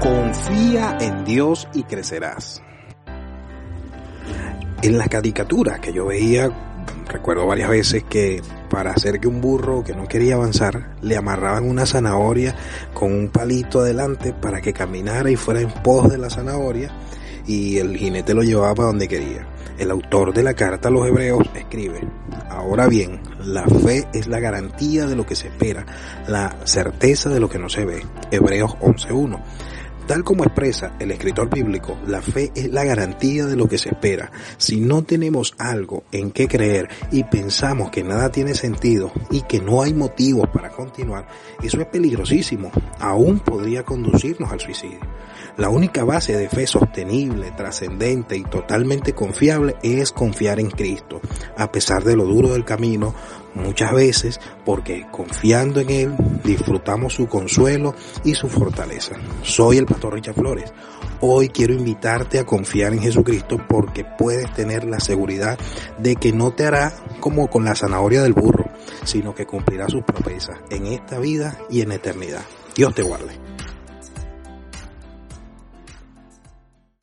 Confía en Dios y crecerás. En las caricaturas que yo veía, recuerdo varias veces que para hacer que un burro que no quería avanzar, le amarraban una zanahoria con un palito adelante para que caminara y fuera en pos de la zanahoria y el jinete lo llevaba para donde quería. El autor de la carta a los hebreos escribe, ahora bien, la fe es la garantía de lo que se espera, la certeza de lo que no se ve. Hebreos 11.1. Tal como expresa el escritor bíblico, la fe es la garantía de lo que se espera. Si no tenemos algo en qué creer y pensamos que nada tiene sentido y que no hay motivos para continuar, eso es peligrosísimo. Aún podría conducirnos al suicidio. La única base de fe sostenible, trascendente y totalmente confiable es confiar en Cristo, a pesar de lo duro del camino, muchas veces porque confiando en Él disfrutamos su consuelo y su fortaleza. Soy el pastor Richard Flores. Hoy quiero invitarte a confiar en Jesucristo porque puedes tener la seguridad de que no te hará como con la zanahoria del burro, sino que cumplirá sus promesas en esta vida y en eternidad. Dios te guarde.